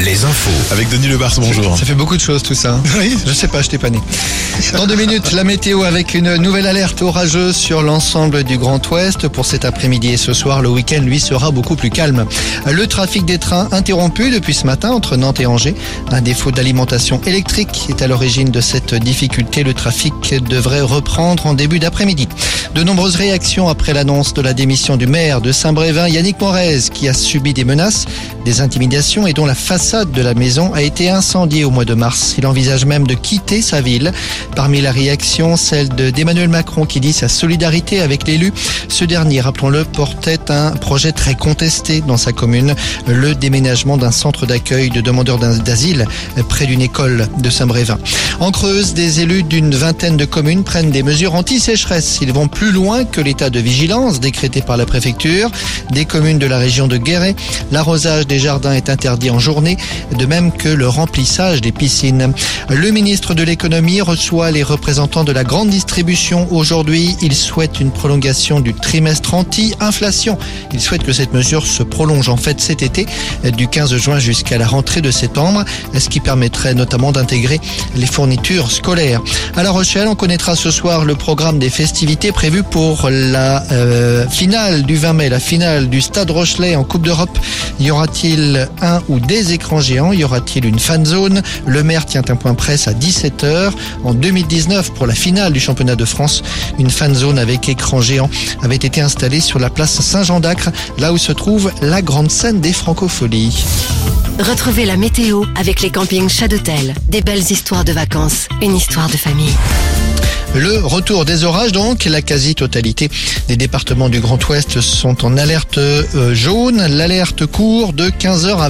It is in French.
les infos. Avec Denis Lebars, bonjour. Ça fait beaucoup de choses tout ça. Oui. Je sais pas, je t'ai pas né. Dans deux minutes, la météo avec une nouvelle alerte orageuse sur l'ensemble du Grand Ouest. Pour cet après-midi et ce soir, le week-end, lui, sera beaucoup plus calme. Le trafic des trains interrompu depuis ce matin entre Nantes et Angers. Un défaut d'alimentation électrique est à l'origine de cette difficulté. Le trafic devrait reprendre en début d'après-midi. De nombreuses réactions après l'annonce de la démission du maire de Saint-Brévin, Yannick Morez, qui a subi des menaces, des intimidations et dont la façade de la maison a été incendiée au mois de mars. Il envisage même de quitter sa ville. Parmi la réaction, celle de d'Emmanuel Macron qui dit sa solidarité avec l'élu. Ce dernier, rappelons-le, portait un projet très contesté dans sa commune, le déménagement d'un centre d'accueil de demandeurs d'asile près d'une école de Saint-Brévin. En Creuse, des élus d'une vingtaine de communes prennent des mesures anti-sécheresse. Ils vont plus loin que l'état de vigilance décrété par la préfecture. Des communes de la région de Guéret, l'arrosage des jardins est interdit en journée, de même que le remplissage des piscines. Le ministre de l'économie reçoit les représentants de la grande distribution aujourd'hui. Il souhaite une prolongation du trimestre anti-inflation. Il souhaite que cette mesure se prolonge en fait cet été, du 15 juin jusqu'à la rentrée de septembre, ce qui permettrait notamment d'intégrer les fournitures scolaires. À La Rochelle, on connaîtra ce soir le programme des festivités prévues pour la euh, finale du 20 mai, la finale du Stade Rochelet en Coupe d'Europe. Y aura-t-il un ou des écrans géants Y aura-t-il une fan zone? Le maire tient un point presse à 17h. En 2019, pour la finale du championnat de France, une fan zone avec écran géant avait été installée sur la place Saint-Jean d'Acre, là où se trouve la grande scène des francopholies. Retrouvez la météo avec les campings Chadotel. Des belles histoires de vacances, une histoire de famille. Le retour des orages donc, la quasi-totalité des départements du Grand Ouest sont en alerte euh, jaune. L'alerte court de 15h à